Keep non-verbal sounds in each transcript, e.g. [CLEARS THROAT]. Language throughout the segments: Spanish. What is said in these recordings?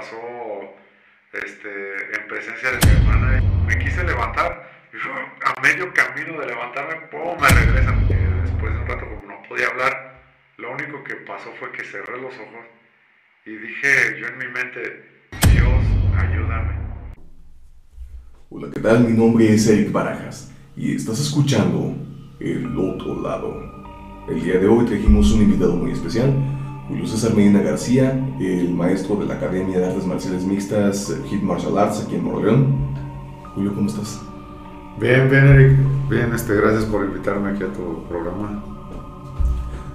pasó este, en presencia de mi hermana. Me quise levantar, y a medio camino de levantarme, ¡pum! me regresan. después de un rato, como no podía hablar, lo único que pasó fue que cerré los ojos y dije yo en mi mente, Dios, ayúdame. Hola, ¿qué tal? Mi nombre es Eric Barajas y estás escuchando El Otro Lado. El día de hoy trajimos un invitado muy especial, Julio César Medina García, el maestro de la Academia de Artes Marciales Mixtas Hit Martial Arts aquí en Moroleón. Julio, ¿cómo estás? Bien, bien, Eric. Bien, este, gracias por invitarme aquí a tu programa.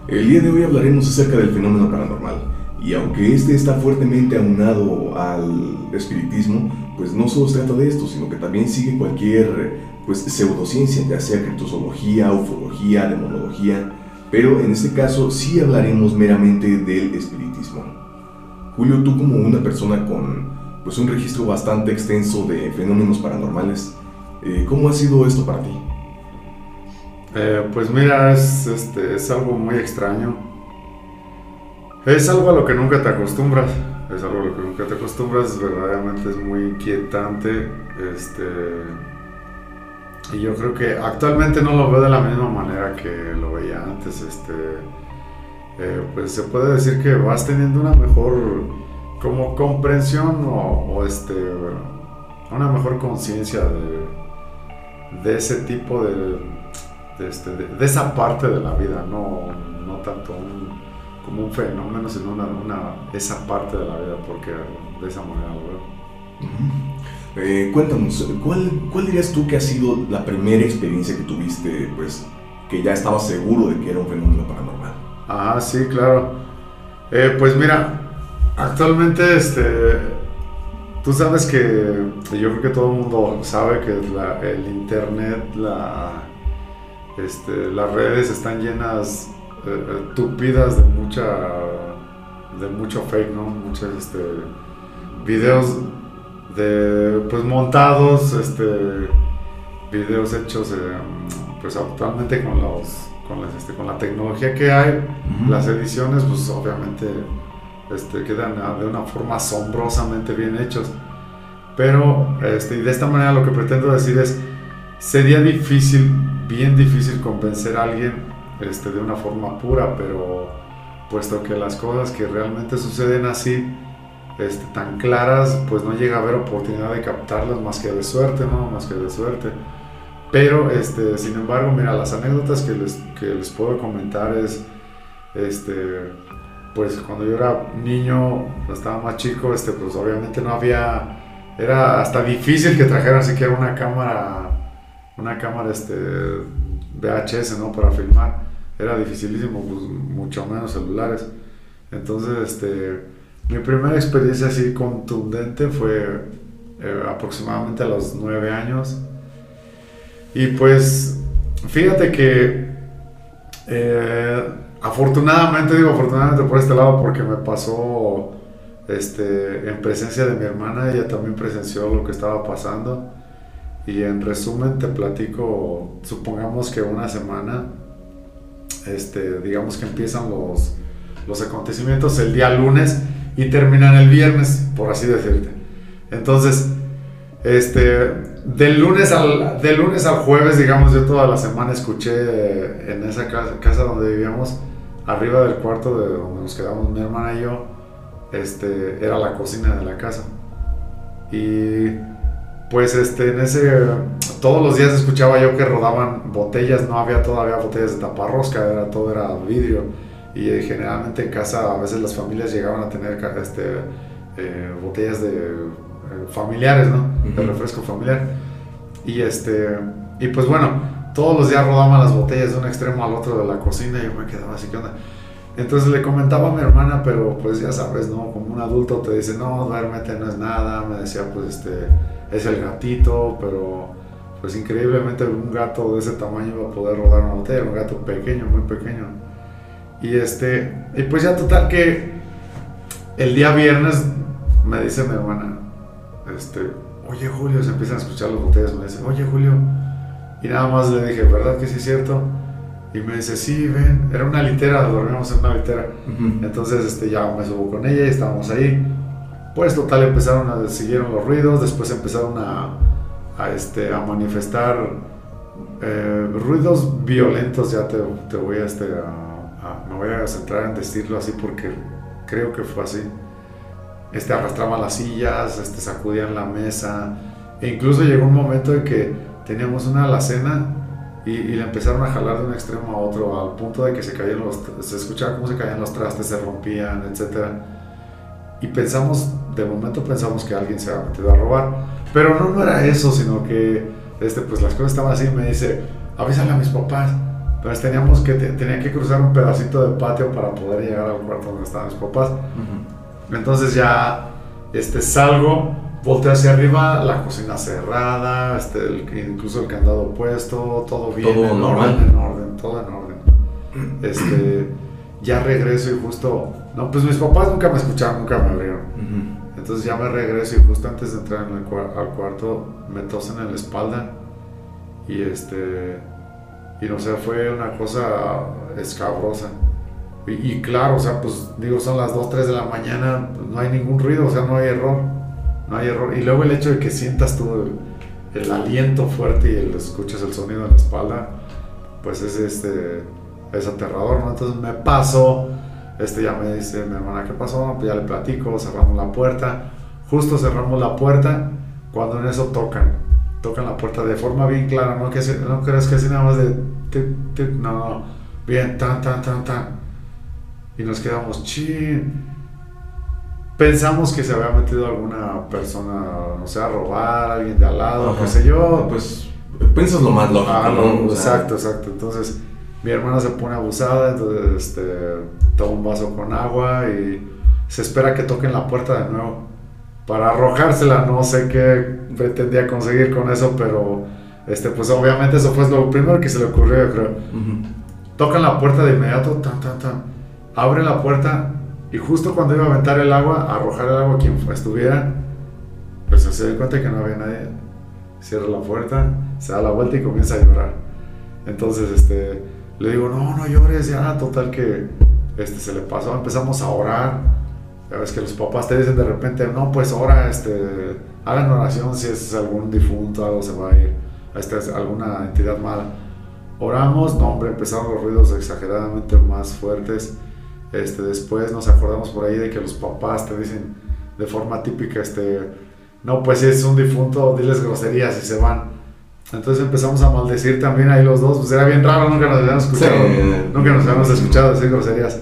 El día de hoy hablaremos acerca del fenómeno paranormal. Y aunque este está fuertemente aunado al espiritismo, pues no solo se trata de esto, sino que también sigue cualquier pues, pseudociencia, ya sea criptozoología, ufología, demonología, pero en este caso sí hablaremos meramente del espiritismo. Julio, tú como una persona con pues, un registro bastante extenso de fenómenos paranormales, eh, ¿cómo ha sido esto para ti? Eh, pues mira, es, este, es algo muy extraño. Es algo a lo que nunca te acostumbras. Es algo a lo que nunca te acostumbras. Verdaderamente es muy inquietante. Este, y yo creo que actualmente no lo veo de la misma manera que lo veía antes. Este, eh, pues se puede decir que vas teniendo una mejor como comprensión o, este, una mejor conciencia de, de ese tipo de este, de, esa parte de la vida, no, no tanto como un fenómeno, sino una, esa parte de la vida, porque de esa manera lo veo. Eh, cuéntanos, ¿cuál, ¿cuál dirías tú que ha sido la primera experiencia que tuviste, pues, que ya estabas seguro de que era un fenómeno paranormal? Ah, sí, claro. Eh, pues mira, actualmente, este, tú sabes que, yo creo que todo el mundo sabe que el internet, la este, las redes están llenas, eh, eh, tupidas de mucha, de mucho fake, ¿no? Muchos este, videos de, pues montados, este, videos hechos, eh, pues actualmente con los, con, este, con la tecnología que hay, las ediciones, pues obviamente, este, quedan de una forma asombrosamente bien hechos. Pero, este, y de esta manera lo que pretendo decir es, sería difícil bien difícil convencer a alguien este, de una forma pura, pero puesto que las cosas que realmente suceden así, este, tan claras, pues no llega a haber oportunidad de captarlas más que de suerte, ¿no? Más que de suerte. Pero, este, sin embargo, mira, las anécdotas que les, que les puedo comentar es, este, pues cuando yo era niño, estaba más chico, este, pues obviamente no había, era hasta difícil que trajeran siquiera una cámara una cámara este, VHS, ¿no? Para filmar. Era dificilísimo, pues, mucho menos celulares. Entonces, este, mi primera experiencia así contundente fue eh, aproximadamente a los nueve años. Y pues, fíjate que eh, afortunadamente, digo afortunadamente por este lado, porque me pasó este, en presencia de mi hermana, ella también presenció lo que estaba pasando. Y en resumen te platico, supongamos que una semana, este, digamos que empiezan los, los acontecimientos el día lunes y terminan el viernes, por así decirte. Entonces, este, del lunes al, del lunes al jueves, digamos, yo toda la semana escuché en esa casa, casa donde vivíamos, arriba del cuarto de donde nos quedamos mi hermana y yo, este, era la cocina de la casa. Y pues este, en ese, todos los días escuchaba yo que rodaban botellas, no había todavía botellas de taparrosca, era, todo era vidrio. Y eh, generalmente en casa a veces las familias llegaban a tener este, eh, botellas de eh, familiares, ¿no? De refresco familiar. Y, este, y pues bueno, todos los días rodaban las botellas de un extremo al otro de la cocina y yo me quedaba así, ¿qué onda? Entonces le comentaba a mi hermana, pero pues ya sabes, ¿no? Como un adulto te dice, no, duérmete, no es nada. Me decía, pues este es el gatito, pero pues increíblemente un gato de ese tamaño va a poder rodar una botella, un gato pequeño, muy pequeño. Y este, y pues ya total que el día viernes me dice mi hermana, este, oye Julio, se empiezan a escuchar las botellas, me dice, oye Julio, y nada más le dije, ¿verdad que sí es cierto? Y me dice, sí, ven, era una litera, dormíamos en una litera. Entonces este, ya me subo con ella y estábamos ahí. Pues total, empezaron a, siguieron los ruidos, después empezaron a, a este, a manifestar eh, ruidos violentos, ya te, te voy a, este, a, me voy a centrar en decirlo así porque creo que fue así. Este, arrastraban las sillas, este, sacudían la mesa, e incluso llegó un momento en que teníamos una alacena y, y, le empezaron a jalar de un extremo a otro al punto de que se caían los, se escuchaba cómo se caían los trastes, se rompían, etc. Y pensamos, de momento pensamos que alguien se había metido a robar, pero no, no era eso, sino que este, pues las cosas estaban así, me dice, avísale a mis papás. Entonces teníamos que, tenía que cruzar un pedacito de patio para poder llegar al cuarto donde estaban mis papás. Entonces ya este, salgo, volteo hacia arriba, la cocina cerrada, este, el, incluso el candado puesto, todo bien, todo en, normal. Orden, en orden, todo en orden. [CLEARS THROAT] Este, ya regreso y justo, no, pues mis papás nunca me escucharon, nunca me abrieron. Entonces ya me regreso y justo antes de entrar en el cuar al cuarto me tosen en la espalda y este y no sé, fue una cosa escabrosa. Y, claro, o sea, pues digo, son las 2, 3 de la mañana, no hay ningún ruido, o sea, no hay error, no hay error. Y luego el hecho de que sientas tú el, aliento fuerte y el, escuches el sonido en la espalda, pues es, este, es aterrador, ¿no? Entonces me paso, este ya me dice mi hermana, ¿qué pasó? Pues ya le platico, cerramos la puerta, justo cerramos la puerta, cuando en eso tocan, tocan la puerta de forma bien clara, no, que no creas que así nada más de, tic, tic, no, no, bien, tan, tan, tan, tan y nos quedamos chin. Pensamos que se había metido alguna persona, no sé, a robar, alguien de al lado, qué sé yo. Pues piensas lo más lógico, Ah, ¿no? exacto, exacto. Entonces mi hermana se pone abusada, entonces este, toma un vaso con agua y se espera que toquen la puerta de nuevo para arrojársela. No sé qué pretendía conseguir con eso, pero este, pues obviamente eso fue lo primero que se le ocurrió, yo creo. Tocan la puerta de inmediato, tan, tan, tan. Abre la puerta y justo cuando iba a aventar el agua, a arrojar el agua a quien estuviera, pues se da cuenta que no había nadie. Cierra la puerta, se da la vuelta y comienza a llorar. Entonces, este, le digo, no, no llores, ya, total que este, se le pasó. Empezamos a orar. Ya ves que los papás te dicen de repente, no, pues ora, este, hagan oración si es algún difunto, algo se va a ir, este, alguna entidad mala. Oramos, no hombre, empezaron los ruidos exageradamente más fuertes. Este, después nos acordamos por ahí de que los papás te dicen de forma típica, este, no, pues si es un difunto, diles groserías y se van. Entonces empezamos a maldecir también ahí los dos, pues era bien raro, nunca nos habíamos escuchado, Sí. nunca nos habíamos escuchado decir groserías.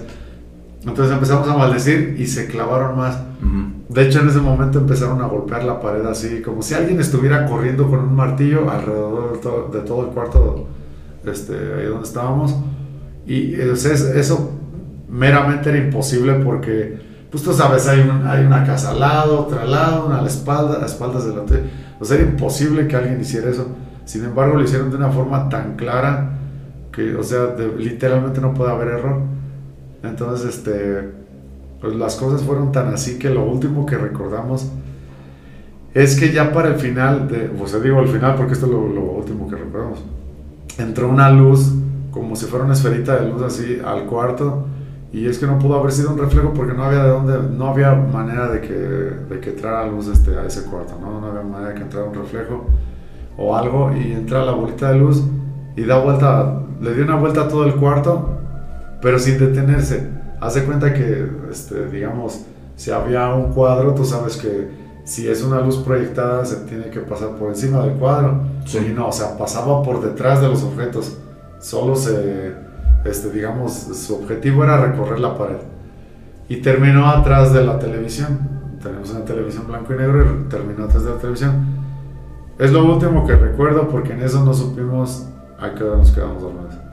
Entonces empezamos a maldecir y se clavaron más. Ujú. De hecho, en ese momento empezaron a golpear la pared así, como si alguien estuviera corriendo con un martillo alrededor de todo, de todo el cuarto, este, ahí donde estábamos. Y es- eso meramente era imposible porque, pues tú sabes, hay, un- hay una casa al lado, otra al lado, una a la espalda, a espaldas del hotel. O sea, era imposible que alguien hiciera eso. Sin embargo, lo hicieron de una forma tan clara que, o sea, de- literalmente no puede haber error. Entonces, este, pues las cosas fueron tan así que lo último que recordamos es que ya para el final, de, o sea, digo al final porque esto es lo, lo último que recordamos, entró una luz como si fuera una esferita de luz así al cuarto y es que no pudo haber sido un reflejo porque no había de dónde, no había manera de que, de que entrara luz este, a ese cuarto, ¿no? no había manera de que entrara un reflejo o algo y entra la bolita de luz y da vuelta, le dio una vuelta a todo el cuarto pero sin detenerse. Haz de cuenta que, este, digamos, si había un cuadro, tú sabes que si es una luz proyectada se tiene que pasar por encima del cuadro. Sí. Y no, o sea, pasaba por detrás de los objetos. Solo se, este, digamos, su objetivo era recorrer la pared. Y terminó atrás de la televisión. Tenemos una televisión blanco y negro y terminó atrás de la televisión. Es lo último que recuerdo porque en eso no supimos a qué hora nos quedamos dormidos.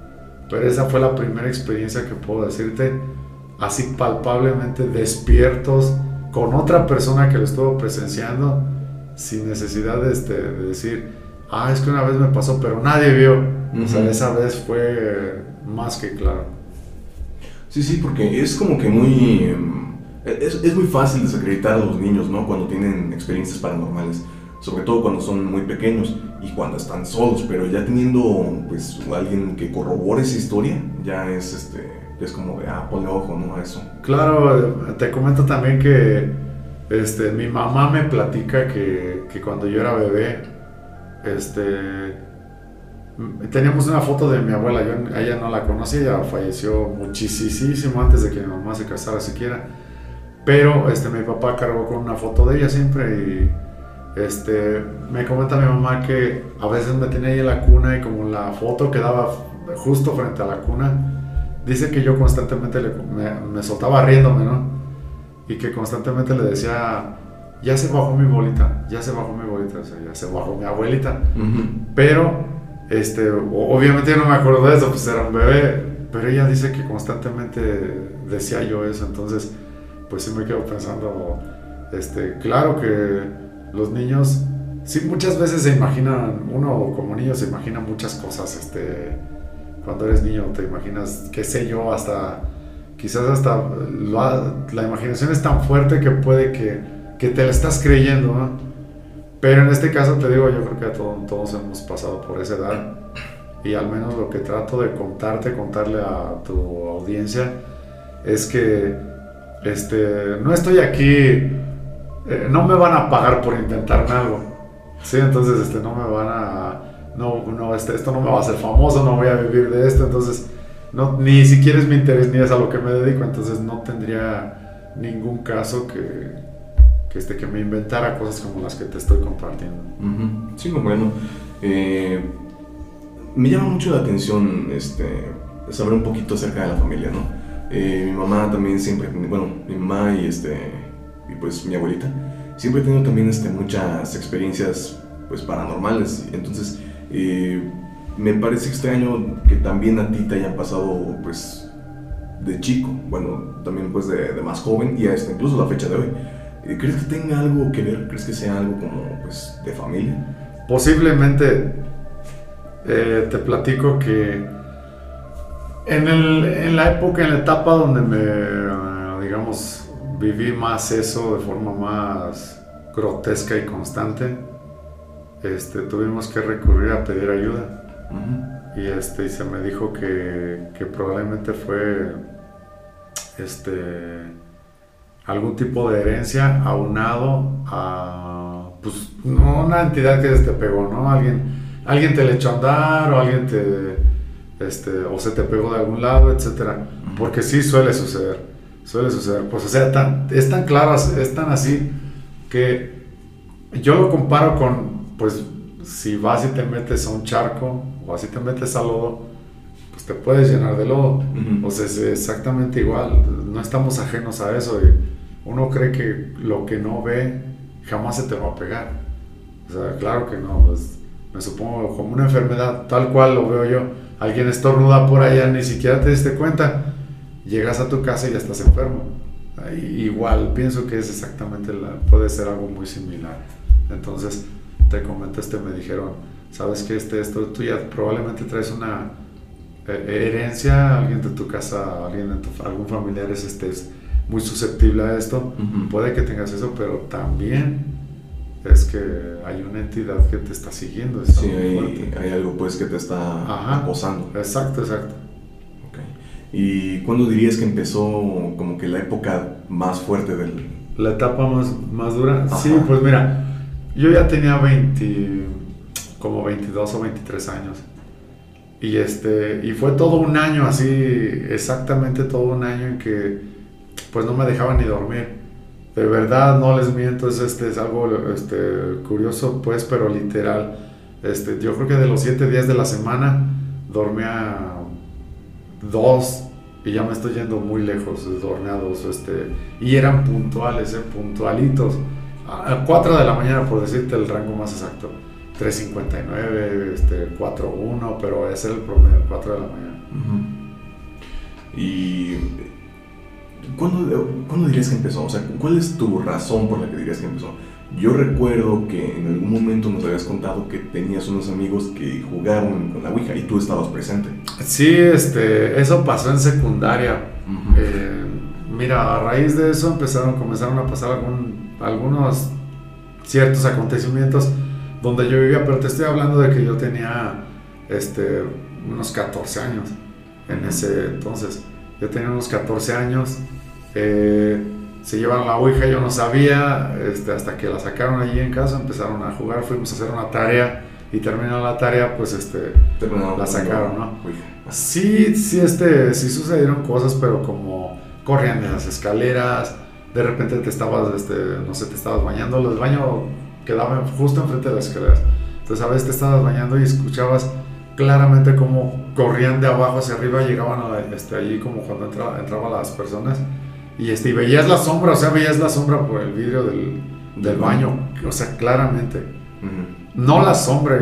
Pero esa fue la primera experiencia que puedo decirte, así palpablemente despiertos, con otra persona que lo estuvo presenciando, sin necesidad de, este, de decir, ah, es que una vez me pasó, pero nadie vio. O sea, esa vez fue más que claro. Sí, sí, porque es como que muy... em, Es, es muy fácil desacreditar a los niños, ¿no? Cuando tienen experiencias paranormales. Sobre todo cuando son muy pequeños y cuando están solos. Pero ya teniendo, pues, alguien que corrobore esa historia, ya es, este... Es como de, ah, ponle ojo, ¿no? A eso. Claro, te comento también que Este, mi mamá me platica que, que cuando yo era bebé, este, teníamos una foto de mi abuela, yo ella no la conocía, ella falleció muchísimo antes de que mi mamá se casara siquiera. Pero este, mi papá cargó con una foto de ella siempre y este, me comenta mi mamá que a veces me tenía ahí en la cuna y como la foto quedaba justo frente a la cuna, dice que yo constantemente me, soltaba riéndome, ¿no? Y que constantemente le decía, ya se bajó mi bolita, ya se bajó mi bolita, o sea, ya se bajó mi abuelita. Pero, este, obviamente yo no me acuerdo de eso, pues era un bebé, pero ella dice que constantemente decía yo eso, entonces pues sí me quedo pensando, este, claro que los niños, sí muchas veces se imaginan, uno como niño se imagina muchas cosas, este, cuando eres niño te imaginas, qué sé yo, hasta, quizás hasta, la, imaginación es tan fuerte que puede que, que te la estás creyendo. Pero en este caso te digo, yo creo que todos, todos hemos pasado por esa edad y al menos lo que trato de contarte, contarle a tu audiencia, es que este, no estoy aquí, eh, no me van a pagar por intentarme algo. Sí, entonces este, no me van a, no, no, este, esto no me va a hacer famoso, no voy a vivir de esto, entonces no, ni siquiera es mi interés ni es a lo que me dedico, entonces no tendría ningún caso que, este, que me inventara cosas como las que te estoy compartiendo. Sí, bueno, eh, me llama mucho la atención este, saber un poquito acerca de la familia, ¿no? Eh, mi mamá también siempre, bueno, mi mamá y, este, pues mi abuelita, siempre he tenido también este, muchas experiencias pues paranormales. Entonces, eh, me parece extraño que también a ti te hayan pasado pues de chico, bueno, también pues de, más joven y hasta incluso la fecha de hoy. Eh, ¿Crees que tenga algo que ver? ¿Crees que sea algo como pues de familia? Posiblemente te platico que en, el, en, la época, en la etapa donde me, digamos, viví más eso de forma más grotesca y constante, este, tuvimos que recurrir a pedir ayuda. Y, este, y se me dijo que, que, probablemente fue este, algún tipo de herencia aunado a pues, no una entidad que te pegó, ¿no? Alguien, alguien te le echó a andar o alguien te este, o se te pegó de algún lado, etcétera. Porque sí suele suceder, suele suceder. Pues, o sea, tan, es tan claro, es tan así que yo lo comparo con, pues, si vas y te metes a un charco o así te metes a lodo, pues te puedes llenar de lodo. O sea, es exactamente igual. No estamos ajenos a eso y uno cree que lo que no ve jamás se te va a pegar. O sea, claro que no. Pues, me supongo como una enfermedad, tal cual lo veo yo alguien estornuda por allá, ni siquiera te diste cuenta, llegas a tu casa y ya estás enfermo. igual, pienso que es exactamente, la, puede ser algo muy similar. Entonces, te comentaste, me dijeron, sabes que este, esto, tú ya probablemente traes una eh, herencia, alguien de tu casa, alguien de tu, algún familiar es, este, muy susceptible a esto, puede que tengas eso, pero también es que hay una entidad que te está siguiendo. sí, hay, algo pues que te está acosando. Exacto, exacto. ¿Y cuándo dirías que empezó como que la época más fuerte del... La etapa más, más dura? Sí, pues mira, yo ya tenía 20, como 22 o 23 años. Y, este, y fue todo un año así, exactamente todo un año en que pues no me dejaban ni dormir de verdad no les miento, es, este, es algo este, curioso pues, pero literal. Este, yo creo que de los siete días de la semana dormía dos y ya me estoy yendo muy lejos, dormía dos, este, y eran puntuales, eh, puntualitos. A 4 de la mañana, por decirte el rango más exacto. 3.59, este, 4.1, pero ese es el promedio, 4 de la mañana. Y ¿Cuándo, dirías que empezó? O sea, ¿cuál es tu razón por la que dirías que empezó? Yo recuerdo que en algún momento nos habías contado que tenías unos amigos que jugaban con la Ouija y tú estabas presente. Sí, este, eso pasó en secundaria. Eh, mira, a raíz de eso empezaron, comenzaron a pasar algunos ciertos acontecimientos donde yo vivía, pero te estoy hablando de que yo tenía este, unos 14 años en ese entonces. Yo tenía unos 14 años. Eh, se llevaron la Ouija, yo no sabía, este, hasta que la sacaron allí en casa, empezaron a jugar, fuimos a hacer una tarea y terminó la tarea, pues este, la sacaron, ¿no? Sí, sí, este, sí sucedieron cosas, pero como corrían en las escaleras, de repente te estabas, este, no sé, te estabas bañando, el baño quedaba justo enfrente de las escaleras, entonces a veces te estabas bañando y escuchabas claramente cómo corrían de abajo hacia arriba, llegaban a este, allí como cuando entra, entraban las personas y, este, y veías la sombra, o sea, veías la sombra por el vidrio del, del baño, o sea, claramente. No la sombra,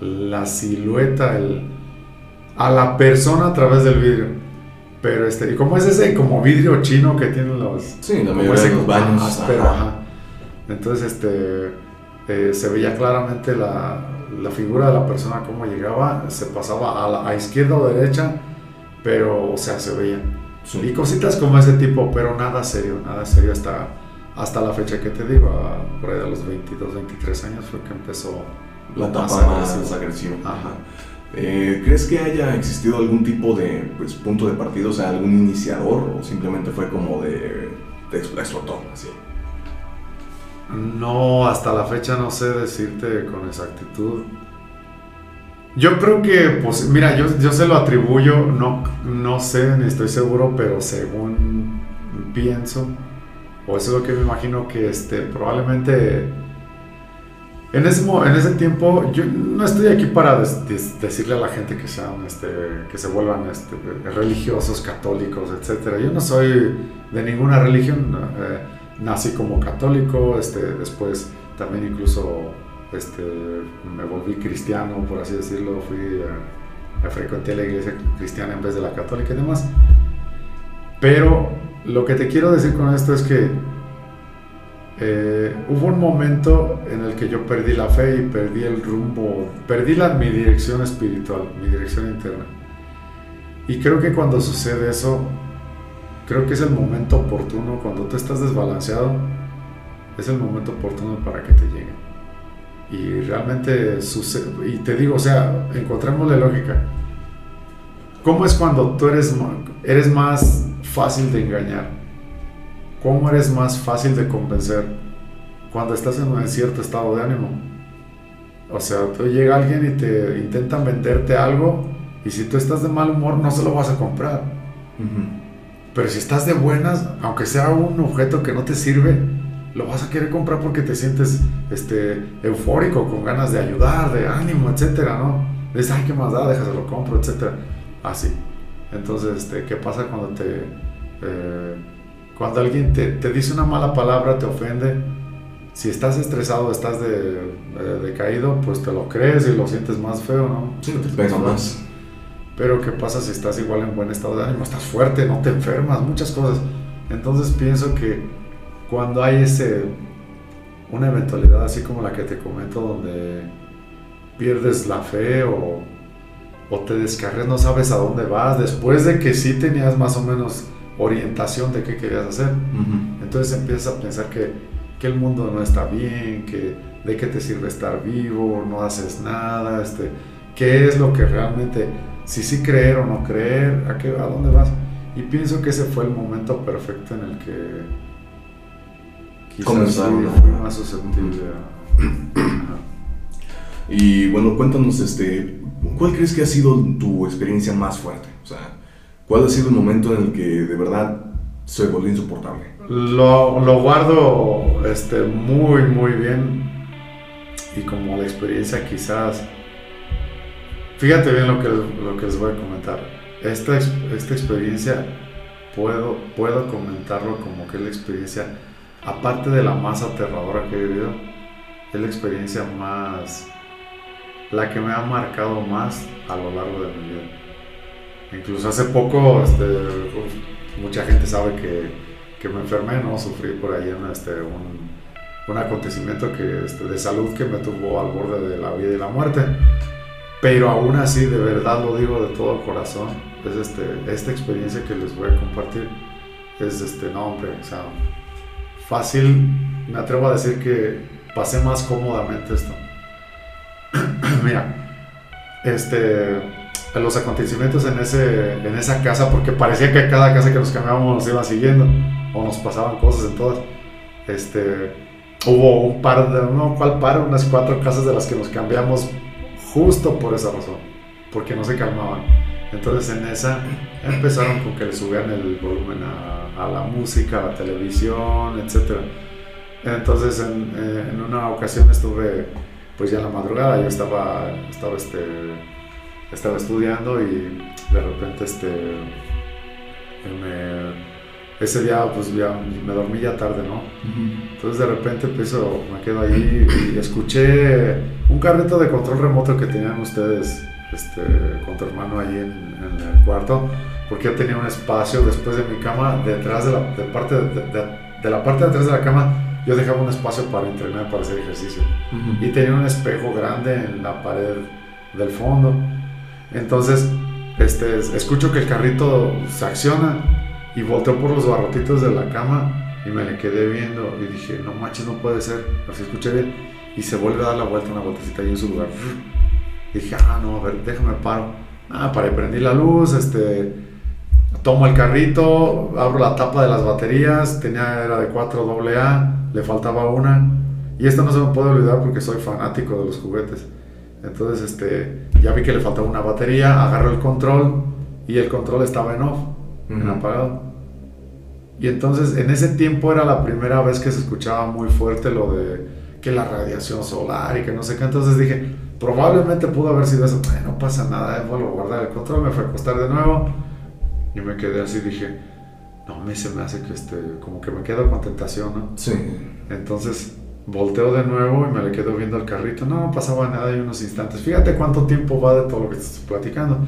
la silueta, el, a la persona a través del vidrio. Pero este, y como es ese como vidrio chino que tienen los. Sí, la mayoría de los baños. Entonces, este, eh, se veía claramente la, la, figura de la persona, cómo llegaba, se pasaba a, la, a izquierda o derecha, pero, o sea, se veía. Y cositas como ese tipo, pero nada serio, nada serio hasta, hasta la fecha que te digo, por ahí de los 22, 23 años fue que empezó la etapa más agresiva. Ajá. Eh, ¿Crees que haya existido algún tipo de pues, punto de partida, o sea, algún iniciador o simplemente fue como de, de explotó así? No, hasta la fecha no sé decirte con exactitud. Yo creo que, pues, mira, yo, yo se lo atribuyo, no, no sé, ni estoy seguro, pero según pienso, o eso es lo que me imagino que este, probablemente en ese, en ese tiempo, yo no estoy aquí para decirle a la gente que sean, este, que se vuelvan este, religiosos, católicos, etc. Yo no soy de ninguna religión, eh, nací como católico, este, después también incluso este, me volví cristiano, por así decirlo, fui a, frecuenté la iglesia cristiana en vez de la católica y demás. Pero lo que te quiero decir con esto es que eh, hubo un momento en el que yo perdí la fe y perdí el rumbo, perdí la, mi dirección espiritual, mi dirección interna. Y creo que cuando sucede eso, creo que es el momento oportuno, cuando tú estás desbalanceado, es el momento oportuno para que te llegue. Y realmente sucede, y te digo, o sea, encontremos la lógica. ¿Cómo es cuando tú eres, eres más fácil de engañar? ¿Cómo eres más fácil de convencer cuando estás en un cierto estado de ánimo? O sea, tú llega alguien y te intentan venderte algo y si tú estás de mal humor no se lo vas a comprar. Pero si estás de buenas, aunque sea un objeto que no te sirve, lo vas a querer comprar porque te sientes este, eufórico, con ganas de ayudar, de ánimo, etcétera, ¿no? Dices, ay, qué más da, déjaselo compro, etcétera. Así. Entonces, este, ¿qué pasa cuando te... Eh, cuando alguien te, te, dice una mala palabra, te ofende, si estás estresado, estás de, decaído, pues te lo crees y lo sientes más feo, ¿no? Sí, te pega más. Pero ¿qué pasa si estás igual en buen estado de ánimo? Estás fuerte, no te enfermas, muchas cosas. Entonces pienso que cuando hay ese, una eventualidad así como la que te comento, donde pierdes la fe o, o te descargas, no sabes a dónde vas, después de que sí tenías más o menos orientación de qué querías hacer. Entonces empiezas a pensar que, que, el mundo no está bien, que de qué te sirve estar vivo, no haces nada, este, qué es lo que realmente, si sí creer o no creer, a, qué, a dónde vas. Y pienso que ese fue el momento perfecto en el que quizás más susceptible [CLEARS THROAT] Y bueno, cuéntanos, este, ¿cuál crees que ha sido tu experiencia más fuerte? O sea, ¿Cuál ha sido el momento en el que de verdad se volvió insoportable? Lo, lo guardo este, muy, muy bien. Y como la experiencia quizás... Fíjate bien lo que, lo que les voy a comentar. Esta, esta experiencia puedo, puedo comentarlo como que es la experiencia, aparte de la más aterradora que he vivido, es la experiencia más, la que me ha marcado más a lo largo de mi vida. Incluso hace poco, este, mucha gente sabe que, me enfermé, ¿no? Sufrí por ahí un, este, un, un acontecimiento que, este, de salud que me tuvo al borde de la vida y la muerte. Pero aún así, de verdad lo digo de todo corazón, es este, esta experiencia que les voy a compartir. Es este, no, hombre, o sea, fácil, me atrevo a decir que pasé más cómodamente esto. [CLEARS THROAT] Mira, este los acontecimientos en, ese, en esa casa, porque parecía que cada casa que nos cambiábamos nos iba siguiendo. o nos pasaban cosas en todas. Este, hubo un par de, no, ¿cuál par? Unas cuatro casas de las que nos cambiamos justo por esa razón, porque no se calmaban. Entonces en esa empezaron con que le subían el volumen a, a la música, a la televisión, etc. Entonces en, eh, en, una ocasión estuve pues ya en la madrugada, yo estaba, estaba, este, estaba estudiando y de repente este, me ese día pues ya me dormí ya tarde, ¿no? Entonces de repente empiezo, me quedo ahí y escuché un carrito de control remoto que tenían ustedes este, con tu hermano ahí en, el cuarto, porque yo tenía un espacio después de mi cama, detrás de la, de parte de, la parte de atrás de la cama, yo dejaba un espacio para entrenar, para hacer ejercicio. Y tenía un espejo grande en la pared del fondo. Entonces, este, escucho que el carrito se acciona y volteó por los barrotitos de la cama y me le quedé viendo y dije, no manches, no puede ser. Así escuché bien. Y se vuelve a dar la vuelta, una vueltecita ahí en su lugar. Y dije, ah, no, a ver, déjame paro. Ah, para prendí la luz, este, tomo el carrito, abro la tapa de las baterías, tenía, era de 4 AA, le faltaba una. Y esto no se me puede olvidar porque soy fanático de los juguetes. Entonces, este, ya vi que le faltaba una batería, agarro el control y el control estaba en off en apagado. Y entonces en ese tiempo era la primera vez que se escuchaba muy fuerte lo de que la radiación solar y que no sé qué. Entonces dije, probablemente pudo haber sido eso. no pasa nada, eh, vuelvo a guardar el control, me fue a acostar de nuevo. Y me quedé así, dije, no, a mí se me hace que este, como que me quedo con tentación, ¿no? Sí. Entonces volteo de nuevo y me le quedo viendo el carrito. No, pasaba nada y unos instantes. Fíjate cuánto tiempo va de todo lo que estás platicando.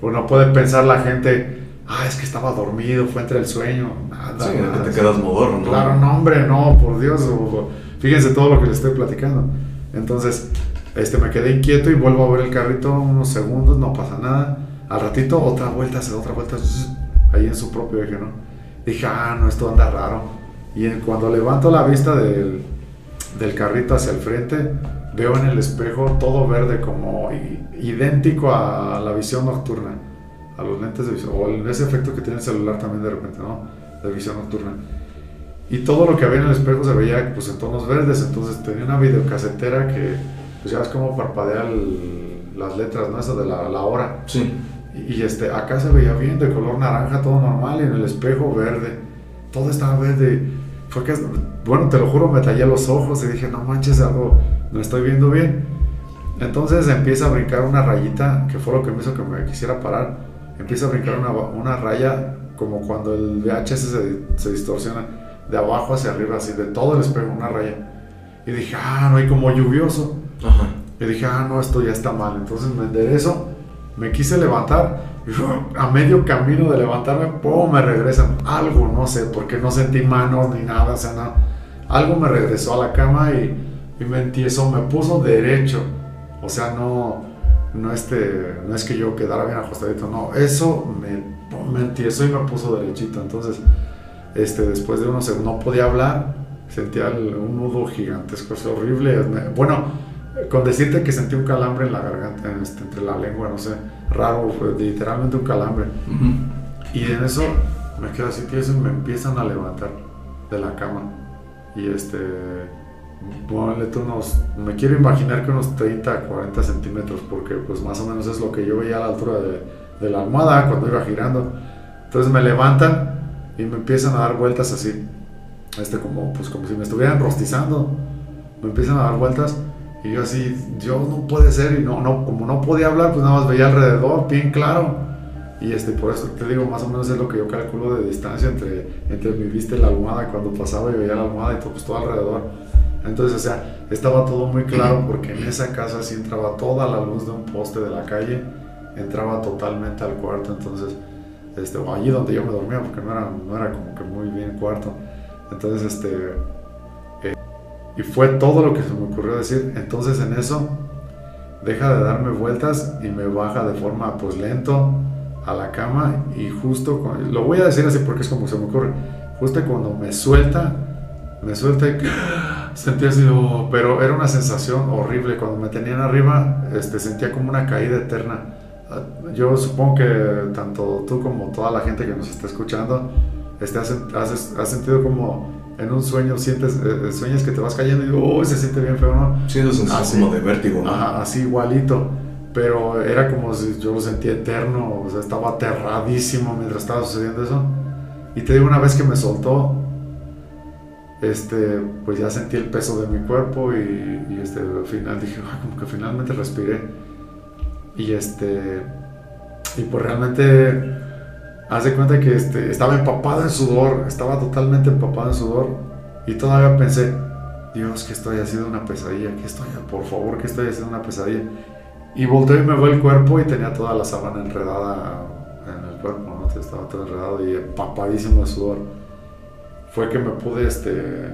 Uno puede pensar la gente, ah, es que estaba dormido, fue entre el sueño. Nada, sí, que te quedas moderno, ¿no? Claro, no, hombre, no, por Dios. Fíjense todo lo que les estoy platicando. Entonces, este, me quedé inquieto y vuelvo a ver el carrito unos segundos, no pasa nada. Al ratito, otra vuelta, hace otra vuelta, ahí en su propio eje, ¿no? Dije, ah, no, esto anda raro. Y cuando levanto la vista del, del carrito hacia el frente, veo en el espejo todo verde, como idéntico a la visión nocturna a los lentes de visión, o ese efecto que tiene el celular también de repente, ¿no? De visión nocturna. Y todo lo que había en el espejo se veía pues en tonos verdes, entonces tenía una videocasetera que, pues ya ves cómo parpadea las letras, ¿no? Eso de la, la hora. Sí. Y, este, acá se veía bien, de color naranja, todo normal, y en el espejo verde. Todo estaba verde. Fue que, bueno, te lo juro, me tallé los ojos y dije, no manches, algo, no estoy viendo bien. Entonces empieza a brincar una rayita, que fue lo que me hizo que me quisiera parar empieza a brincar una, una raya como cuando el VHS se, se, distorsiona de abajo hacia arriba, así de todo el espejo, una raya. Y dije, ah, no hay como lluvioso. Ajá. Y dije, ah, no, esto ya está mal. Entonces me enderezo, me quise levantar, a medio camino de levantarme, ¡pum! me regresan. Algo, no sé, porque no sentí manos ni nada, o sea, nada. Algo me regresó a la cama y, me empiezo, me puso derecho. O sea, no, no, este, no es que yo quedara bien ajustadito, no, eso me, me entieso y me puso derechito. Entonces, este, después de unos segundos no podía hablar, sentía un nudo gigantesco, es horrible. Bueno, con decirte que sentí un calambre en la garganta, este, entre la lengua, no sé, raro, literalmente un calambre. Y en eso me quedo así y me empiezan a levantar de la cama. Y este unos, me quiero imaginar que unos 30, 40 centímetros, porque pues más o menos es lo que yo veía a la altura de, la almohada cuando iba girando. Entonces me levantan y me empiezan a dar vueltas así, este como, pues como si me estuvieran rostizando, me empiezan a dar vueltas y yo así, yo no puede ser y no, no, como no podía hablar, pues nada más veía alrededor, bien claro. Y este, por eso te digo, más o menos es lo que yo calculo de distancia entre, entre mi vista y la almohada cuando pasaba y veía la almohada y todo, pues todo alrededor. Entonces, o sea, estaba todo muy claro porque en esa casa sí entraba toda la luz de un poste de la calle, entraba totalmente al cuarto, entonces, este, allí donde yo me dormía, porque no era, no era como que muy bien cuarto. Entonces, este, y fue todo lo que se me ocurrió decir. Entonces, en eso, deja de darme vueltas y me baja de forma, pues, lento a la cama y justo, lo voy a decir así porque es como se me ocurre, justo cuando me suelta, me suelta y [GASPS] sentía así, oh, pero era una sensación horrible. Cuando me tenían arriba, este, sentía como una caída eterna. Yo supongo que tanto tú como toda la gente que nos está escuchando este, has- has sentido como en un sueño sientes, eh, sueñas que te vas cayendo y oh, se siente bien feo, ¿no? Sí, esa sensación Ah, sí. como de vértigo. ¿no? Ajá, así igualito. Pero era como si yo lo sentía eterno, o sea, estaba aterradísimo mientras estaba sucediendo eso. Y te digo, una vez que me soltó, este, pues ya sentí el peso de mi cuerpo y, y, este, al final dije, "Ah, como que finalmente respiré. Y este, y pues realmente, haz de cuenta que este, estaba empapado en sudor, estaba totalmente empapado en sudor. Y todavía pensé, Dios, que estoy haciendo una pesadilla, que estoy, por favor, que estoy haciendo una pesadilla. Y volteo y me veo el cuerpo y tenía toda la sábana enredada en el cuerpo, ¿no? Estaba todo enredado y empapadísimo de sudor. Fue que me pude este,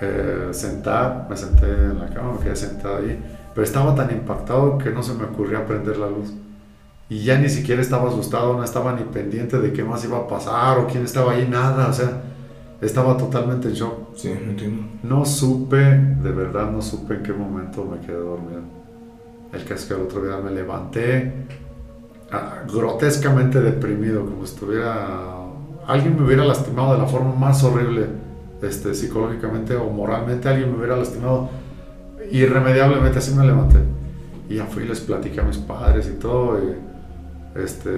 eh, sentar, me senté en la cama, me quedé sentado ahí, pero estaba tan impactado que no se me ocurría prender la luz. Y ya ni siquiera estaba asustado, no estaba ni pendiente de qué más iba a pasar o quién estaba ahí, nada, o sea, estaba totalmente en shock. Sí, entiendo. No supe, de verdad no supe en qué momento me quedé dormido. El caso es que el otro día me levanté ah, grotescamente deprimido, como si estuviera... Alguien me hubiera lastimado de la forma más horrible, este, psicológicamente o moralmente, alguien me hubiera lastimado irremediablemente, así me levanté. Y ya fui y les platiqué a mis padres y todo. Y, este,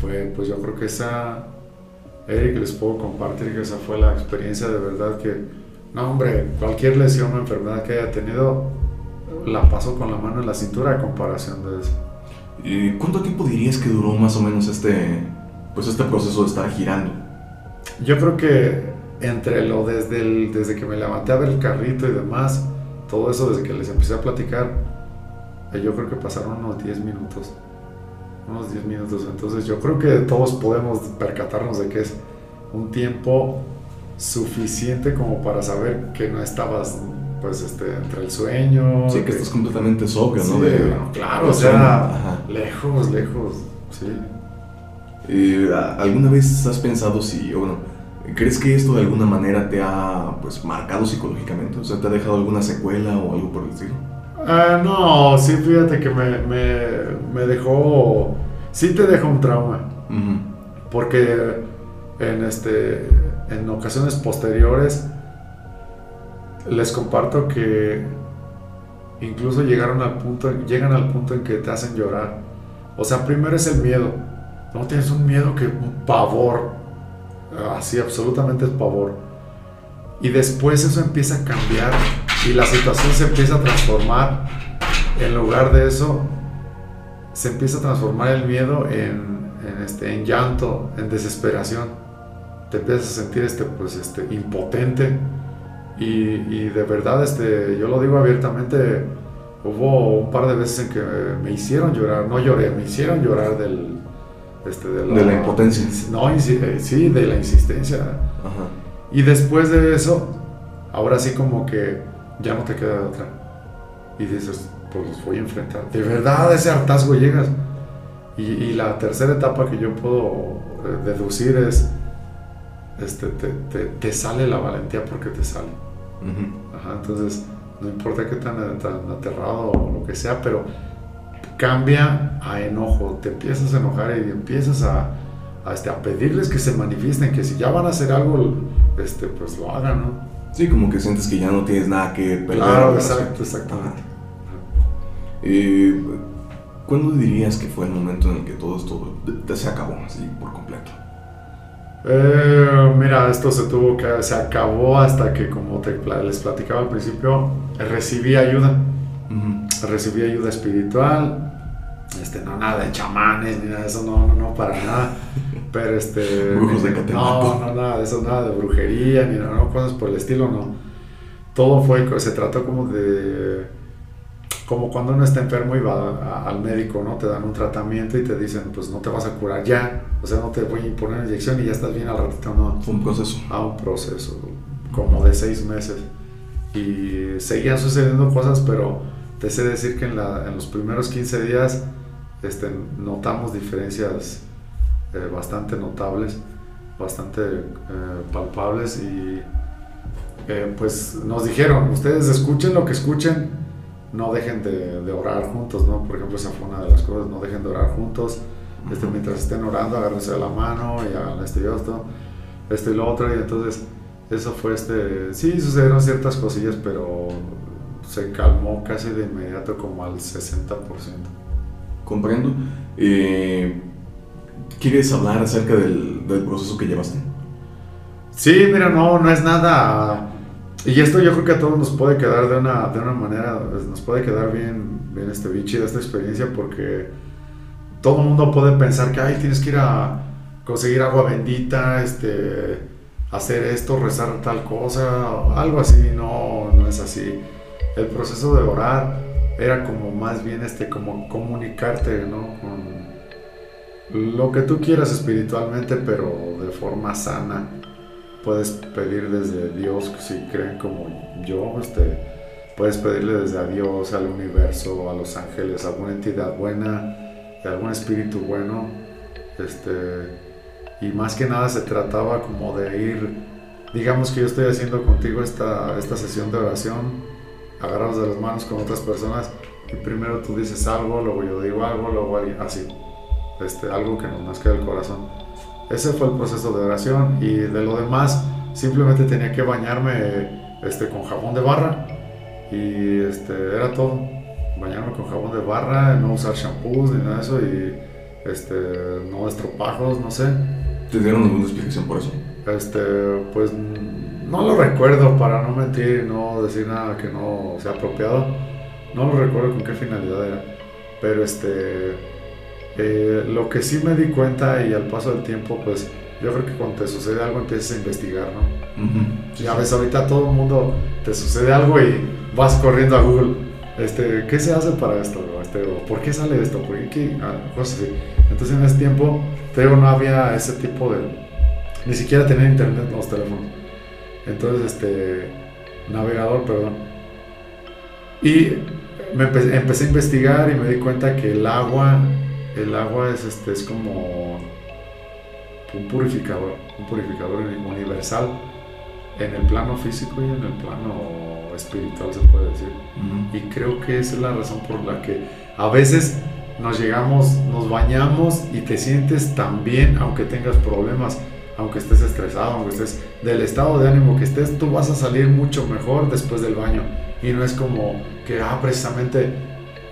fue, pues yo creo que esa, Eric, les puedo compartir que esa fue la experiencia de verdad que, no hombre, cualquier lesión o enfermedad que haya tenido, la paso con la mano en la cintura a comparación de eso. ¿Y cuánto tiempo dirías que duró más o menos este, pues este proceso de estar girando? Yo creo que entre lo desde, el, desde que me levanté a ver el carrito y demás, todo eso desde que les empecé a platicar, eh, yo creo que pasaron unos 10 minutos. Unos 10 minutos. Entonces yo creo que todos podemos percatarnos de que es un tiempo suficiente como para saber que no estabas pues este entre el sueño Sí, que que- estás completamente sobrio, ¿no? Sí, De, claro, o sea, Ajá. lejos, lejos, sí. Eh, ¿Alguna vez has pensado si, o bueno, crees que esto de alguna manera te ha, pues, marcado psicológicamente? O sea, ¿te ha dejado alguna secuela o algo por el estilo? Ah, no, sí, fíjate que me, me, me dejó, sí te deja un trauma, porque en, este, en ocasiones posteriores les comparto que incluso llegaron al punto, llegan al punto en que te hacen llorar. O sea, primero es el miedo, no tienes un miedo que un pavor, así absolutamente es pavor. Y después eso empieza a cambiar y la situación se empieza a transformar. En lugar de eso, se empieza a transformar el miedo en, en, este, en llanto, en desesperación. Te empiezas a sentir este, pues, este, impotente. Y, y de verdad, este, yo lo digo abiertamente, hubo un par de veces en que me hicieron llorar, no lloré, me hicieron llorar del, este, de, De la impotencia. No, eh, sí, de la insistencia. Ajá. Y después de eso, ahora sí como que ya no te queda de otra. Y dices, pues los voy a enfrentar. De verdad a ese hartazgo llegas. Y, y la tercera etapa que yo puedo eh, deducir es, este, te, te- te sale la valentía porque te sale. Ujú. Ajá, entonces, no importa qué tan, tan aterrado o lo que sea, pero cambia a enojo. Te empiezas a enojar y empiezas a, a, este, a pedirles que se manifiesten, que si ya van a hacer algo, este, pues lo hagan, ¿no? Sí, como que sientes que ya no tienes nada que perder. Claro, exacto, exactamente. Eh, ¿Cuándo dirías que fue el momento en el que todo esto se acabó así por completo? Eh, mira, esto se tuvo que, se acabó hasta que, como te, les platicaba al principio, recibí ayuda. Ujú. recibí ayuda espiritual, este, no nada de chamanes ni nada de eso, no, no, no, para nada. Pero este. Brujos de no, no, nada de eso, nada de brujería, ni nada, no, cosas por el estilo, no. Todo fue, se trató como de. Como cuando uno está enfermo y va a- al médico, ¿no? Te dan un tratamiento y te dicen, pues no te vas a curar ya. O sea, no te voy a poner inyección y ya estás bien al ratito, no Fue un proceso. a un proceso como de seis meses y seguían sucediendo cosas, pero te sé decir que en, la- en los primeros 15 días este, notamos diferencias eh, bastante notables, bastante eh, palpables y eh, pues nos dijeron, ustedes escuchen lo que escuchen, no dejen de, de orar juntos, ¿no? Por ejemplo, esa fue una de las cosas, no dejen de orar juntos, este, mientras estén orando, agárrense de la mano y hagan esto y esto, esto y lo otro, y entonces eso fue este, sí sucedieron ciertas cosillas, pero se calmó casi de inmediato como al 60%. Comprendo. Eh, ¿Quieres hablar acerca del, proceso que llevaste? Sí, mira, no, no es nada. Y esto yo creo que a todos nos puede quedar de una, de una manera, nos puede quedar bien, bien este, bien chida esta experiencia porque todo el mundo puede pensar que, ay, tienes que ir a conseguir agua bendita, este, hacer esto, rezar tal cosa, algo así, no, no es así. El proceso de orar era como más bien este, como comunicarte, ¿no? Con lo que tú quieras espiritualmente, pero de forma sana puedes pedir desde Dios, si creen como yo, este, puedes pedirle desde a Dios, al universo, a los ángeles, a alguna entidad buena, de algún espíritu bueno, este, y más que nada se trataba como de ir, digamos que yo estoy haciendo contigo esta, esta sesión de oración, agarrados de las manos con otras personas, y primero tú dices algo, luego yo digo algo, luego alguien, así, este, algo que nos nazca del corazón ese fue el proceso de oración y de lo demás simplemente tenía que bañarme este, con jabón de barra y este, era todo. Bañarme con jabón de barra, no usar shampoos ni nada de eso y este, no estropajos, no sé. ¿Te dieron alguna explicación por eso? Este, pues no lo recuerdo para no mentir y no decir nada que no sea apropiado. No lo recuerdo con qué finalidad era. Pero este, eh, lo que sí me di cuenta y al paso del tiempo, pues yo creo que cuando te sucede algo empiezas a investigar, ¿no? Ya ves, ahorita todo el mundo te sucede algo y vas corriendo a Google, este, ¿qué se hace para esto? Este, ¿Por qué sale esto? ¿Por qué? Ah, cosas así. Entonces en ese tiempo, pero no había ese tipo de, ni siquiera tenía internet en los teléfonos. Entonces, este, navegador, perdón. Y me empecé a investigar y me di cuenta que el agua el agua es, este, es como un purificador, un purificador universal en el plano físico y en el plano espiritual se puede decir. Y creo que esa es la razón por la que a veces nos llegamos, nos bañamos y te sientes tan bien aunque tengas problemas, aunque estés estresado, aunque estés del estado de ánimo que estés, tú vas a salir mucho mejor después del baño. Y no es como que, ah, precisamente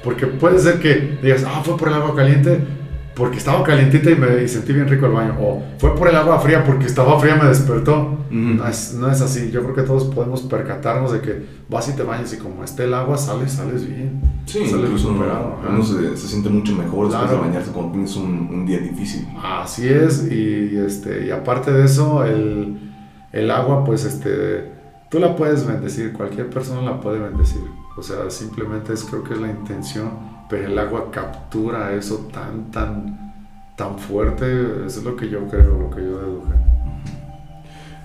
porque puede ser que digas, ah, fue por el agua caliente porque estaba calientita y me sentí bien rico el baño. O fue por el agua fría porque estaba fría me despertó. no, es, no, es, así. Yo creo que todos podemos percatarnos de que vas y te bañas y como esté el agua, sales, sales bien. Sí, sales incluso uno, se, se, siente mucho mejor después de bañarse cuando tienes un, un, día difícil. Así es. Y, este, y aparte de eso, el, el agua, pues este, tú la puedes bendecir. Cualquier persona la puede bendecir. O sea, simplemente es, creo que es la intención, pero el agua captura eso tan, tan, tan fuerte. Eso es lo que yo creo, lo que yo deduje.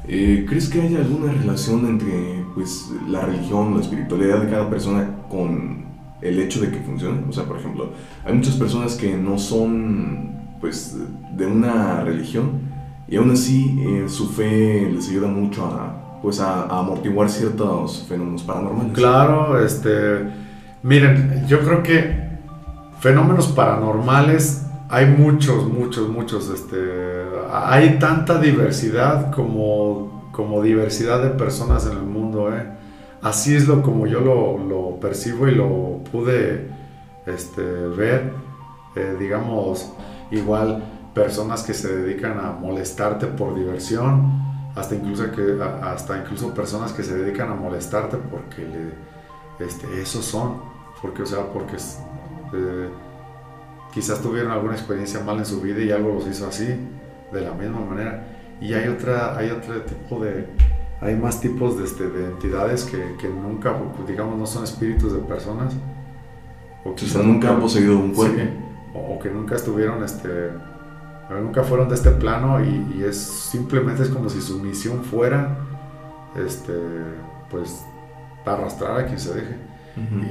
Eh, ¿Crees que hay alguna relación entre pues, la religión, la espiritualidad de cada persona con el hecho de que funcione? O sea, por ejemplo, hay muchas personas que no son pues, de una religión y aún así eh, su fe les ayuda mucho a pues a, amortiguar ciertos fenómenos paranormales. Claro, este, miren, yo creo que fenómenos paranormales hay muchos, muchos, muchos, este, hay tanta diversidad como, como diversidad de personas en el mundo, ¿eh? Así es lo como yo lo, percibo y lo pude este, ver, eh, digamos, igual personas que se dedican a molestarte por diversión, hasta incluso, que, hasta incluso personas que se dedican a molestarte porque le, este, esos son, porque, o sea, porque eh, quizás tuvieron alguna experiencia mal en su vida y algo los hizo así, de la misma manera. Y hay, otra, hay otro tipo de, hay más tipos de, este, de entidades que, que, nunca, digamos, no son espíritus de personas. O quizás nunca han poseído un cuerpo. o, que nunca estuvieron, este, nunca fueron de este plano y, es simplemente es como si su misión fuera este pues arrastrar a quien se deje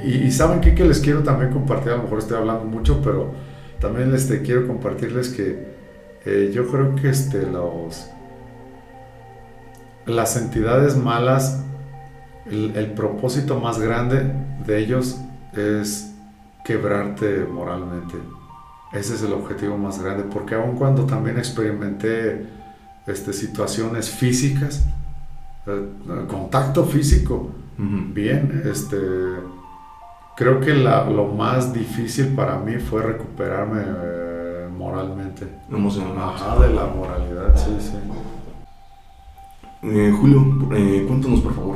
y, saben qué? que les quiero también compartir a lo mejor estoy hablando mucho pero también este, quiero compartirles que eh, yo creo que este, las entidades malas el, el propósito más grande de ellos es quebrarte moralmente Ese es el objetivo más grande, porque aun cuando también experimenté este, situaciones físicas, eh, contacto físico, bien, este, creo que lo más difícil para mí fue recuperarme eh, moralmente. Emocionalmente. Ajá, de la moralidad, sí, sí. Eh, Julio, cuéntanos por favor,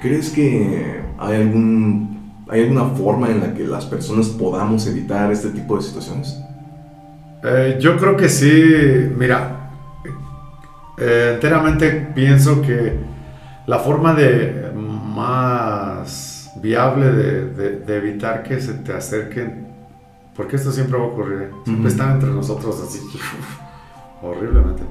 ¿crees que hay algún ¿Hay alguna forma en la que las personas podamos evitar este tipo de situaciones? yo creo que sí. Mira, eh, enteramente pienso que la forma de más viable de, evitar que se te acerquen, porque esto siempre va a ocurrir, siempre están entre nosotros así, [LAUGHS] horriblemente.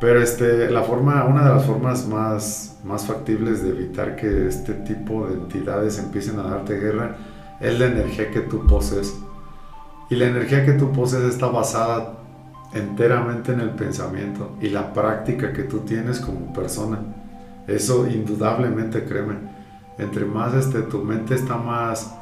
Pero este, la forma, una de las formas más, más factibles de evitar que este tipo de entidades empiecen a darte guerra es la energía que tú posees. Y la energía que tú posees está basada enteramente en el pensamiento y la práctica que tú tienes como persona. Eso indudablemente, créeme, entre más este, tu mente está más...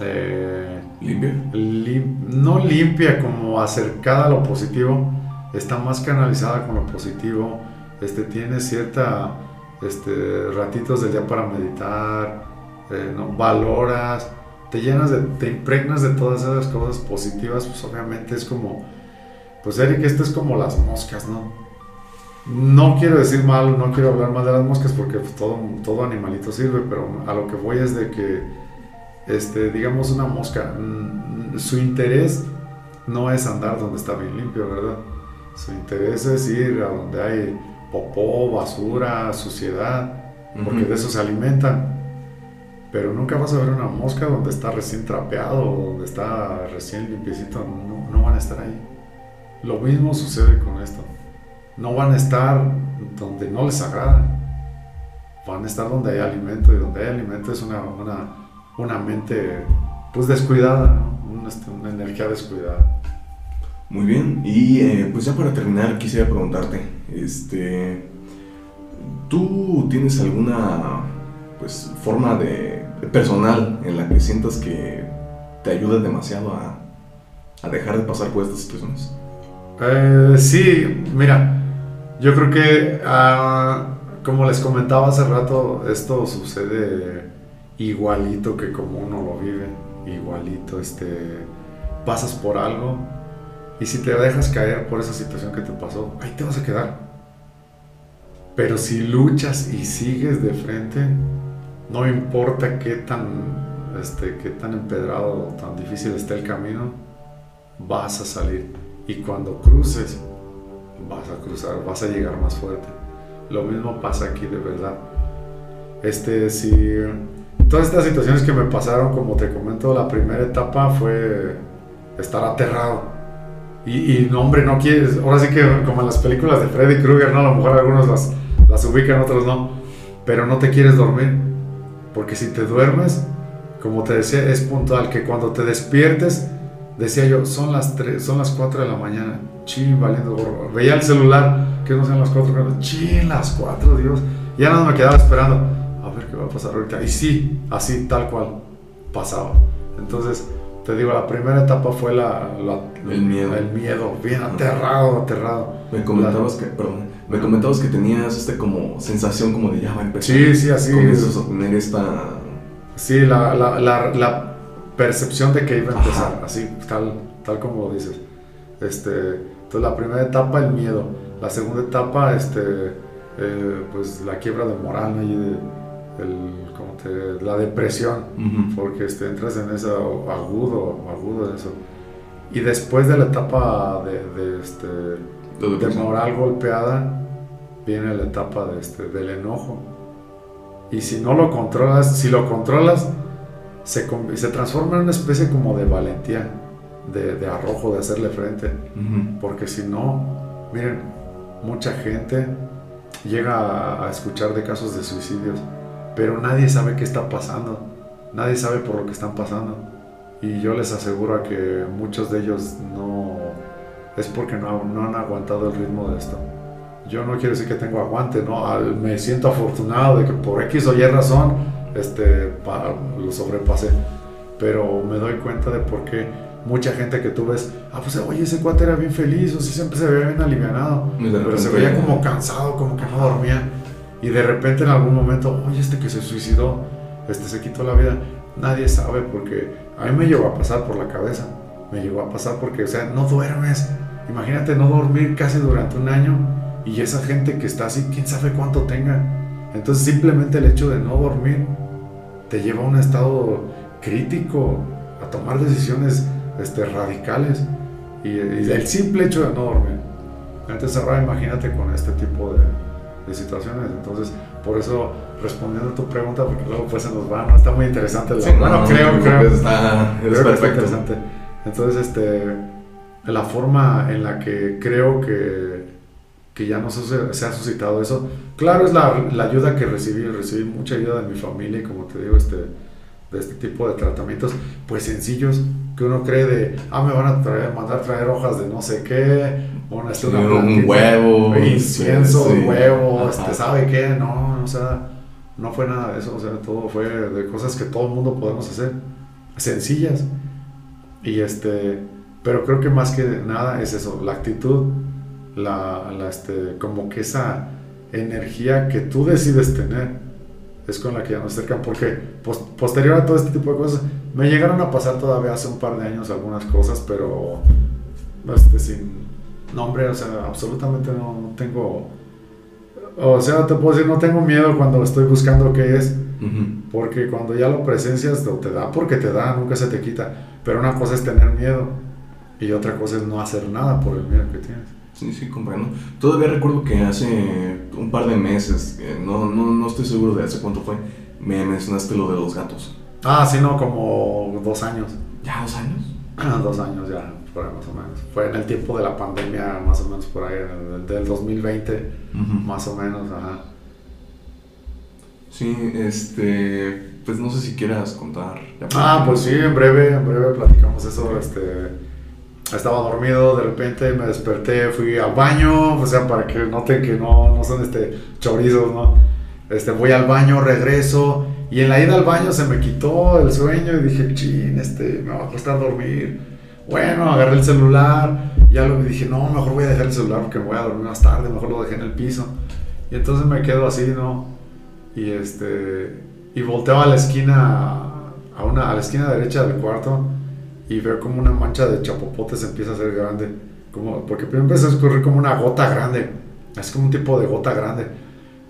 Eh, ¿Limpia? no limpia, como acercada a lo positivo, está más canalizada con lo positivo, este, tiene cierta este, ratitos del día para meditar, eh, ¿no? valoras, te llenas de, te impregnas de todas esas cosas positivas, pues obviamente es como pues Eric, esto es como las moscas, ¿no? No quiero decir mal, no quiero hablar mal de las moscas porque todo, todo animalito sirve, pero a lo que voy es de que, este, digamos, una mosca, mm, su interés no es andar donde está bien limpio, ¿verdad? Su interés es ir a donde hay popó, basura, suciedad, porque de eso se alimentan. Pero nunca vas a ver una mosca donde está recién trapeado, donde está recién limpiecito, no, no van a estar ahí. Lo mismo sucede con esto. No van a estar donde no les agrada. Van a estar donde hay alimento y donde hay alimento es una, una, mente pues descuidada, este, una, energía descuidada. Muy bien, y eh, pues ya para terminar quisiera preguntarte, este, ¿tú tienes alguna pues forma de, personal en la que sientas que te ayuda demasiado a, a dejar de pasar por estas situaciones? Eh, sí, mira, yo creo que, ah, como les comentaba hace rato, esto sucede igualito que como uno lo vive, igualito, este, pasas por algo y si te dejas caer por esa situación que te pasó, ahí te vas a quedar. Pero si luchas y sigues de frente, no importa qué tan, este, qué tan empedrado o tan difícil esté el camino, vas a salir. Y cuando cruces, vas a cruzar, vas a llegar más fuerte. Lo mismo pasa aquí de verdad. Este, si todas estas situaciones que me pasaron, como te comento, la primera etapa fue estar aterrado. Y, no, hombre, no quieres, ahora sí que como en las películas de Freddy Krueger, ¿no? A lo mejor algunos las, las ubican, otros no. Pero no te quieres dormir. Porque si te duermes, como te decía, es puntual que cuando te despiertes, decía yo, son las 3, son las 4 de la mañana, chi, valiendo gorro. Veía el celular, que no sean las 4, chi, las 4, Dios. Ya nada me quedaba esperando, a ver qué va a pasar ahorita. Y sí, así, tal cual, pasaba. Entonces, te digo, la primera etapa fue la, el miedo. El miedo, bien aterrado, aterrado. Me comentabas que, perdón, me comentabas que tenías este como sensación como de ya va a empezar. Sí, sí, así. Comienzas a tener esta... Sí, la, la, la percepción de que iba a empezar, así, tal, tal como lo dices. Este, entonces la primera etapa el miedo, la segunda etapa este, eh, pues la quiebra de moral y el, la depresión, porque este, entras en eso agudo, agudo en eso. Y después de la etapa de, este, de moral golpeada, viene la etapa de este, del enojo. Y si no lo controlas, si lo controlas, se, se transforma en una especie como de valentía, de, arrojo, de hacerle frente. Porque si no, miren, mucha gente llega a, escuchar de casos de suicidios, pero nadie sabe qué está pasando, nadie sabe por lo que están pasando. Y yo les aseguro que muchos de ellos no es porque no, no han aguantado el ritmo de esto. Yo no quiero decir que tengo aguante, no, me siento afortunado de que por X o Y razón este, lo sobrepasé. Pero me doy cuenta de por qué mucha gente que tú ves, ah, pues oye, ese cuate era bien feliz, o sí siempre se veía bien alivianado, pero se veía como cansado, como que no dormía. Y de repente en algún momento, oye, este que se suicidó, este se quitó la vida, nadie sabe porque a mí me llegó a pasar por la cabeza, me llegó a pasar porque, o sea, no duermes. Imagínate no dormir casi durante un año y esa gente que está así, quién sabe cuánto tenga. Entonces simplemente el hecho de no dormir te lleva a un estado crítico, a tomar decisiones este, radicales y, y el simple hecho de no dormir. Entonces ahora imagínate con este tipo de, de situaciones. Entonces, por eso, respondiendo a tu pregunta, porque luego pues se nos va, ¿no? Está muy interesante. la- Sí, bueno, no, creo, no creo. está, Creo es que está perfecto. interesante. Entonces, este, la forma en la que creo que, que ya no se, ha suscitado eso, claro, es la, la ayuda que recibí, recibí mucha ayuda de mi familia y como te digo, este, de este tipo de tratamientos, pues sencillos, que uno cree de, ah, me van a traer, mandar traer hojas de no sé qué, una, este, una un huevo, incienso, sí, sí. huevo, Ajá. este, ¿sabe qué? No, o sea, no fue nada de eso, o sea, todo fue de cosas que todo el mundo podemos hacer, sencillas. Y este, pero creo que más que nada es eso, la actitud, la, la, este, como que esa energía que tú decides tener es con la que ya nos acercan, porque pos- posterior a todo este tipo de cosas, me llegaron a pasar todavía hace un par de años algunas cosas, pero este, sin nombre, o sea, absolutamente no, no tengo, o sea, te puedo decir, no tengo miedo cuando estoy buscando qué es, porque cuando ya lo presencias, te da porque te da, nunca se te quita. Pero una cosa es tener miedo y otra cosa es no hacer nada por el miedo que tienes. Sí, sí, comprendo. Todavía recuerdo que hace un par de meses, eh, no, no, no estoy seguro de hace cuánto fue, me mencionaste lo de los gatos. Ah, sí, no, como dos años. ¿Ya dos años? dos años ya, por ahí más o menos. Fue en el tiempo de la pandemia, más o menos por ahí, en el- del 2020, Ujú. más o menos, ajá. Sí, este, pues no sé si quieras contar. ya Ah, pues sí, en breve, en breve platicamos eso. Este, estaba dormido, de repente me desperté, fui al baño, o sea, para que noten que no, no son este, chorizos, ¿no? Este, voy al baño, regreso, y en la ida al baño se me quitó el sueño y dije, chin, este, me va a costar dormir. Bueno, agarré el celular, ya lo dije, no, mejor voy a dejar el celular porque me voy a dormir más tarde, mejor lo dejé en el piso. Y entonces me quedo así, ¿no? Y este, y volteo a la esquina, a, una, a la esquina derecha del cuarto y veo como una mancha de chapopote se empieza a hacer grande. Como, porque primero empezó a escurrir como una gota grande, así como un tipo de gota grande.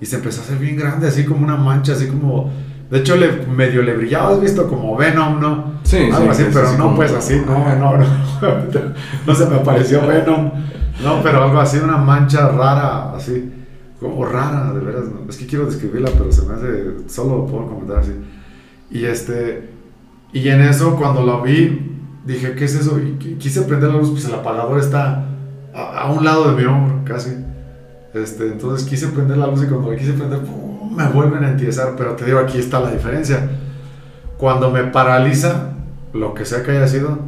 Y se empezó a hacer bien grande, así como una mancha, así como... De hecho, le, medio le brillaba, has visto como Venom, ¿no? Sí, Algo sí, así, sí, pero no como- pues así, no, no, no. [LAUGHS] no se me apareció Venom. No, pero algo así, una mancha rara, así. Como rara, de veras. ¿no? Es que quiero describirla, pero se me hace. Solo lo puedo comentar así. Y este. Y en eso, cuando la vi, dije, ¿qué es eso? Y qui- quise prender la luz, pues el apagador está a, a un lado de mi hombro, casi. Este, entonces quise prender la luz y cuando la quise prender, ¡pum! me vuelven a entiesar. Pero te digo, aquí está la diferencia. Cuando me paraliza, lo que sea que haya sido,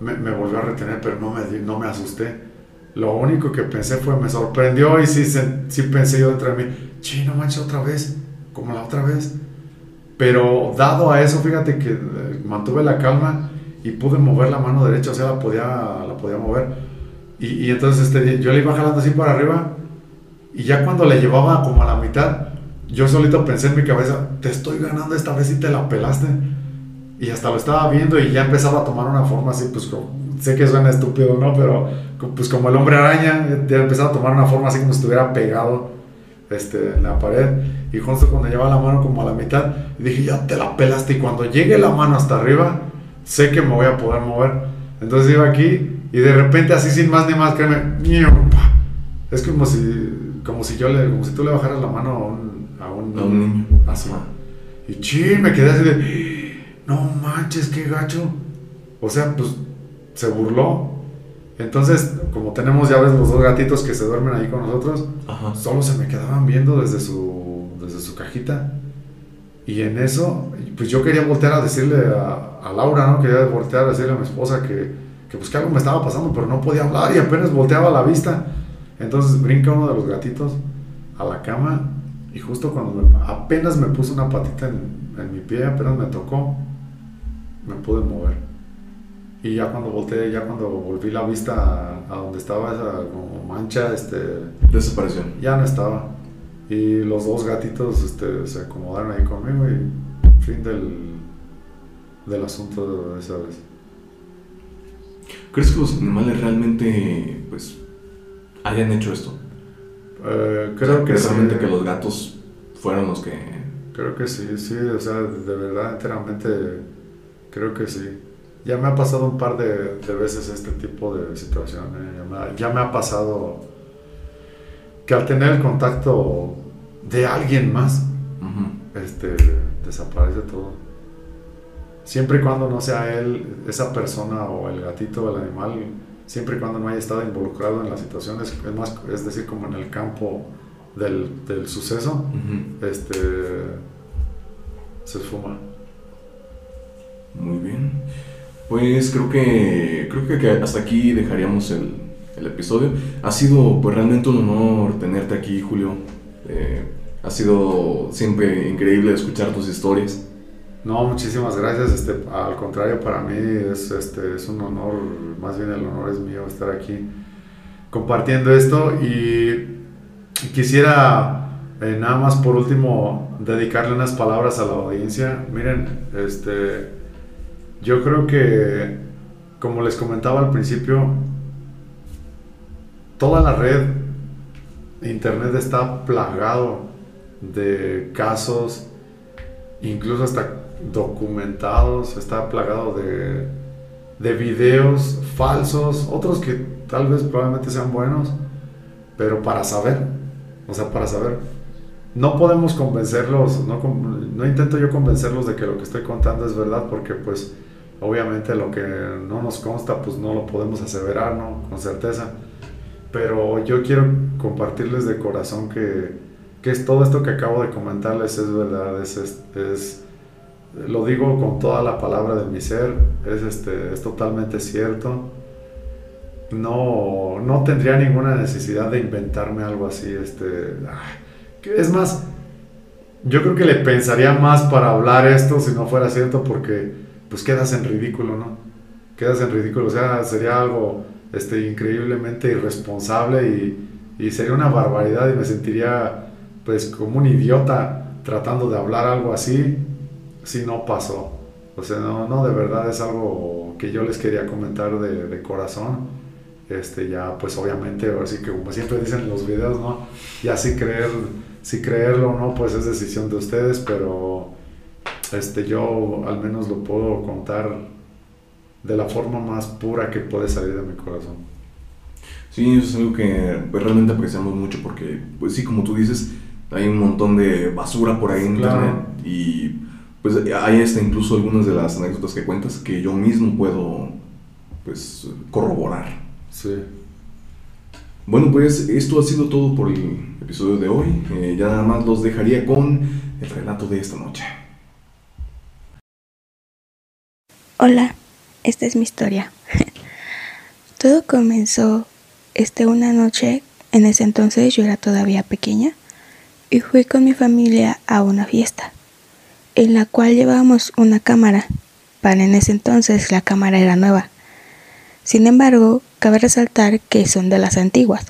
me, me volvió a retener, pero no me, no me asusté. Lo único que pensé fue, me sorprendió y sí, sí pensé yo dentro de mí, sí, no manches otra vez, como la otra vez. Pero dado a eso, fíjate que eh, mantuve la calma y pude mover la mano derecha, o sea, la podía, la podía mover. Y, y entonces este, yo le iba jalando así para arriba y ya cuando le llevaba como a la mitad, yo solito pensé en mi cabeza, te estoy ganando esta vez y te la pelaste. Y hasta lo estaba viendo y ya empezaba a tomar una forma así, pues como, sé que suena estúpido, ¿no? Pero pues como el hombre araña, ya empezaba a tomar una forma así como si estuviera pegado este, en la pared. Y justo cuando llevaba la mano como a la mitad, dije, ya te la pelaste. Y cuando llegue la mano hasta arriba, sé que me voy a poder mover. Entonces iba aquí y de repente así sin más ni más, créeme, es como si, como si yo le, como si tú le bajaras la mano a un, a un, A un niño. Así. Y ching, me quedé así de, no manches, qué gacho. O sea, pues se burló. Entonces, como tenemos ya ves los dos gatitos que se duermen ahí con nosotros, Ajá. solo se me quedaban viendo desde su, desde su cajita. Y en eso, pues yo quería voltear a decirle a, a Laura, ¿no? Quería voltear a decirle a mi esposa que, que pues que algo me estaba pasando, pero no podía hablar y apenas volteaba la vista. Entonces brinca uno de los gatitos a la cama y justo cuando me- apenas me puso una patita en, en mi pie, apenas me tocó, me pude mover. Y ya cuando volteé, ya cuando volví la vista a, a donde estaba esa como mancha, este, Desapareció. ya no estaba. Y los dos gatitos este, se acomodaron ahí conmigo y fin del, del asunto de esa vez. ¿Crees que los animales realmente, pues, hayan hecho esto? Eh, O creo sea, que ¿crees sí. realmente que los gatos fueron los que... Creo que sí, sí, o sea, de verdad, enteramente, creo que sí. Ya me ha pasado un par de, de veces este tipo de situaciones. Ya me, ha- ya me ha pasado que al tener el contacto de alguien más, este, desaparece todo. Siempre y cuando no sea él, esa persona o el gatito o el animal, siempre y cuando no haya estado involucrado en la situación, es, es más, es decir, como en el campo del, del suceso, este, se esfuma. Muy bien. Pues creo que creo que hasta aquí dejaríamos el, el episodio. Ha sido pues realmente un honor tenerte aquí, Julio. Eh, ha sido siempre increíble escuchar tus historias. No, muchísimas gracias. Este, al contrario, para mí es, este, es un honor, más bien el honor es mío estar aquí compartiendo esto y quisiera eh, nada más por último dedicarle unas palabras a la audiencia. Miren, este, yo creo que, como les comentaba al principio, toda la red internet está plagado de casos, incluso hasta documentados, está plagado de, de videos falsos, otros que tal vez probablemente sean buenos, pero para saber, o sea, para saber. No podemos convencerlos, no, no intento yo convencerlos de que lo que estoy contando es verdad, porque pues obviamente lo que no nos consta, pues no lo podemos aseverar, ¿no? Con certeza. Pero yo quiero compartirles de corazón que, que es todo esto que acabo de comentarles es verdad, es, es, lo digo con toda la palabra de mi ser, es, este, es totalmente cierto. No, no tendría ninguna necesidad de inventarme algo así. Este, es más, yo creo que le pensaría más para hablar esto si no fuera cierto porque pues quedas en ridículo, ¿no? Quedas en ridículo, o sea, sería algo este, increíblemente irresponsable y, y sería una barbaridad y me sentiría pues como un idiota tratando de hablar algo así si no pasó. O sea, no, no, de verdad es algo que yo les quería comentar de, corazón. Este, ya, pues obviamente, ahora sí que como siempre dicen en los videos, ¿no? Ya si creer, si creerlo o no, pues es decisión de ustedes, pero este, yo al menos lo puedo contar de la forma más pura que puede salir de mi corazón. Sí, eso es algo que pues, realmente apreciamos mucho porque, pues sí, como tú dices, hay un montón de basura por ahí en Claro. internet y pues hay hasta incluso algunas de las anécdotas que cuentas que yo mismo puedo pues corroborar. Sí. Bueno, pues esto ha sido todo por el episodio de hoy. Eh, ya nada más los dejaría con el relato de esta noche. Hola, esta es mi historia. [LAUGHS] Todo comenzó este una noche, en ese entonces yo era todavía pequeña, y fui con mi familia a una fiesta, en la cual llevábamos una cámara. Para en ese entonces la cámara era nueva. Sin embargo, cabe resaltar que son de las antiguas.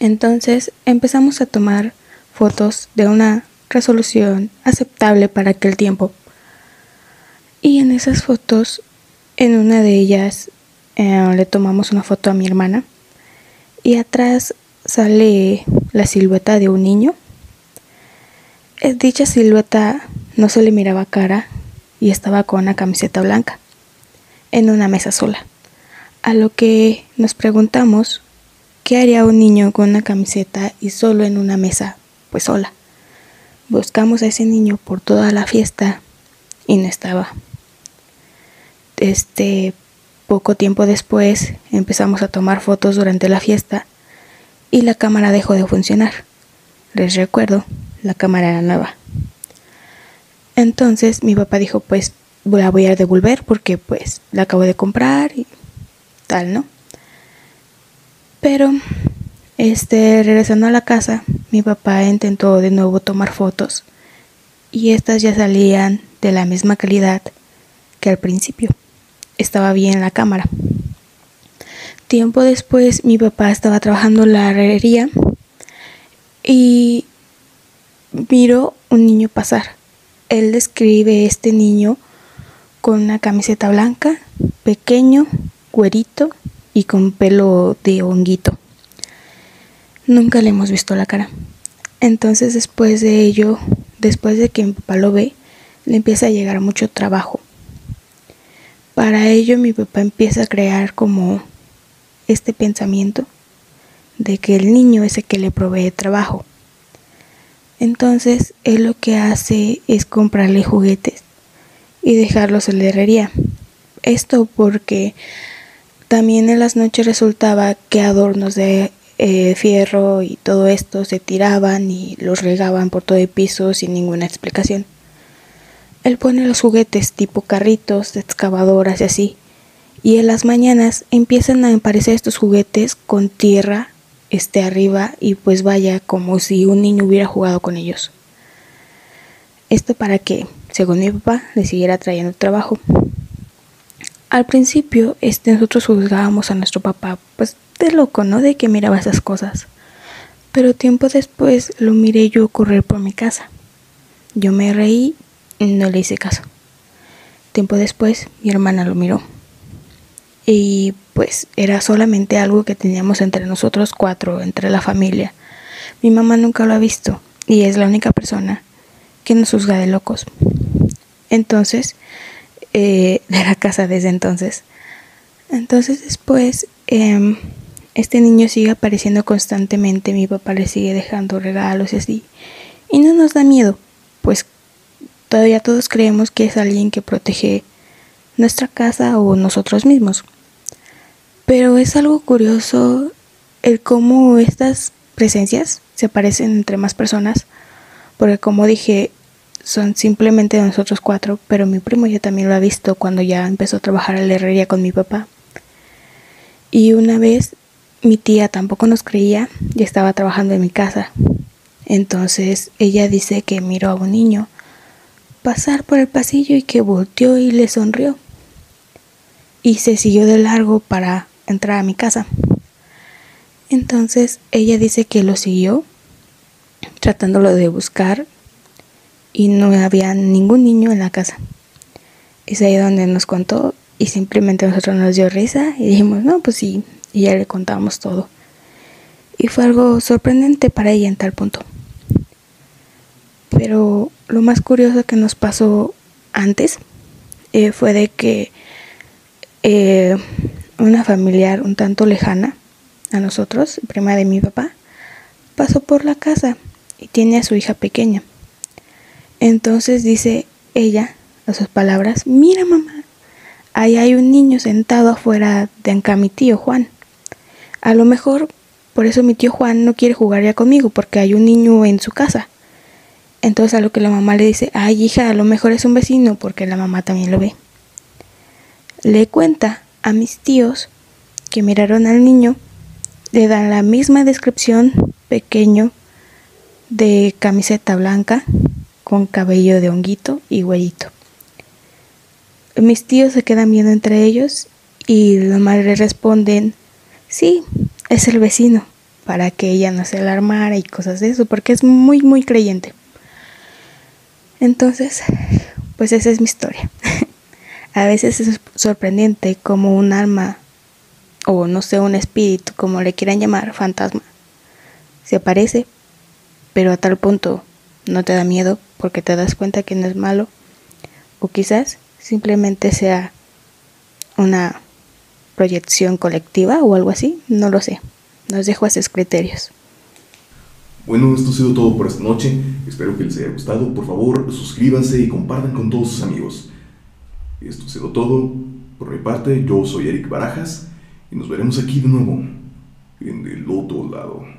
Entonces empezamos a tomar fotos de una resolución aceptable para aquel tiempo. Y en esas fotos, en una de ellas, eh, le tomamos una foto a mi hermana. Y atrás sale la silueta de un niño. Eh, Dicha silueta no se le miraba cara y estaba con una camiseta blanca, en una mesa sola. A lo que nos preguntamos, ¿qué haría un niño con una camiseta y solo en una mesa, pues sola? Buscamos a ese niño por toda la fiesta y no estaba. Este, poco tiempo después empezamos a tomar fotos durante la fiesta y la cámara dejó de funcionar. Les recuerdo, la cámara era nueva. Entonces mi papá dijo, pues la voy a devolver porque pues la acabo de comprar y tal, ¿no? Pero, este, regresando a la casa, mi papá intentó de nuevo tomar fotos y estas ya salían de la misma calidad que al principio. estaba bien la cámara. Tiempo después mi papá estaba trabajando en la herrería y miró un niño pasar. Él describe este niño con una camiseta blanca, pequeño, güerito y con pelo de honguito. Nunca le hemos visto la cara. Entonces después de ello, después de que mi papá lo ve, le empieza a llegar mucho trabajo. Para ello mi papá empieza a crear como este pensamiento de que el niño es el que le provee trabajo. Entonces él lo que hace es comprarle juguetes y dejarlos en la herrería. Esto porque también en las noches resultaba que adornos de eh, fierro y todo esto se tiraban y los regaban por todo el piso sin ninguna explicación. Él pone los juguetes tipo carritos, excavadoras y así. Y en las mañanas empiezan a aparecer estos juguetes con tierra este arriba y pues vaya como si un niño hubiera jugado con ellos. Esto para que, según mi papá, le siguiera trayendo trabajo. Al principio, este, nosotros juzgábamos a nuestro papá, pues de loco, ¿no? De que miraba esas cosas. Pero tiempo después lo miré yo correr por mi casa. Yo me reí y no le hice caso. Tiempo después mi hermana lo miró. Y pues era solamente algo que teníamos entre nosotros cuatro, entre la familia. Mi mamá nunca lo ha visto y es la única persona que nos juzga de locos. Entonces, eh, [LAUGHS] de la casa desde entonces. Entonces después eh, este niño sigue apareciendo constantemente, mi papá le sigue dejando regalos y así. Y no nos da miedo, pues todavía todos creemos que es alguien que protege nuestra casa o nosotros mismos. Pero es algo curioso el cómo estas presencias se aparecen entre más personas, porque como dije, son simplemente nosotros cuatro, pero mi primo ya también lo ha visto cuando ya empezó a trabajar en la herrería con mi papá. Y una vez mi tía tampoco nos creía y estaba trabajando en mi casa. Entonces ella dice que miró a un niño pasar por el pasillo y que volteó y le sonrió. Y se siguió de largo para entrar a mi casa. Entonces ella dice que lo siguió tratándolo de buscar y no había ningún niño en la casa. Es ahí donde nos contó y simplemente nosotros nos dio risa y dijimos, no, pues sí, y ya le contamos todo. Y fue algo sorprendente para ella en tal punto. Pero lo más curioso que nos pasó antes eh, fue de que eh, una familiar un tanto lejana a nosotros, prima de mi papá, pasó por la casa y tiene a su hija pequeña. Entonces dice ella, a sus palabras, mira mamá, ahí hay un niño sentado afuera de acá mi tío Juan. A lo mejor por eso mi tío Juan no quiere jugar ya conmigo, porque hay un niño en su casa. Entonces a lo que la mamá le dice, ay hija, a lo mejor es un vecino, porque la mamá también lo ve. Le cuenta a mis tíos que miraron al niño, le dan la misma descripción, pequeño, de camiseta blanca, con cabello de honguito y huellito. Mis tíos se quedan viendo entre ellos y los madres responden, Sí, es el vecino, para que ella no se alarmara y cosas de eso, porque es muy, muy creyente. Entonces, pues esa es mi historia. [LAUGHS] A veces es sorprendente como un alma, o no sé, un espíritu, como le quieran llamar, fantasma, se aparece, pero a tal punto no te da miedo porque te das cuenta que no es malo, o quizás simplemente sea una proyección colectiva o algo así, no lo sé. Nos dejo a sus criterios. Bueno, esto ha sido todo por esta noche. Espero que les haya gustado. Por favor, suscríbanse y compartan con todos sus amigos. Esto ha sido todo. Por mi parte, yo soy Eric Barajas y nos veremos aquí de nuevo, en el otro lado.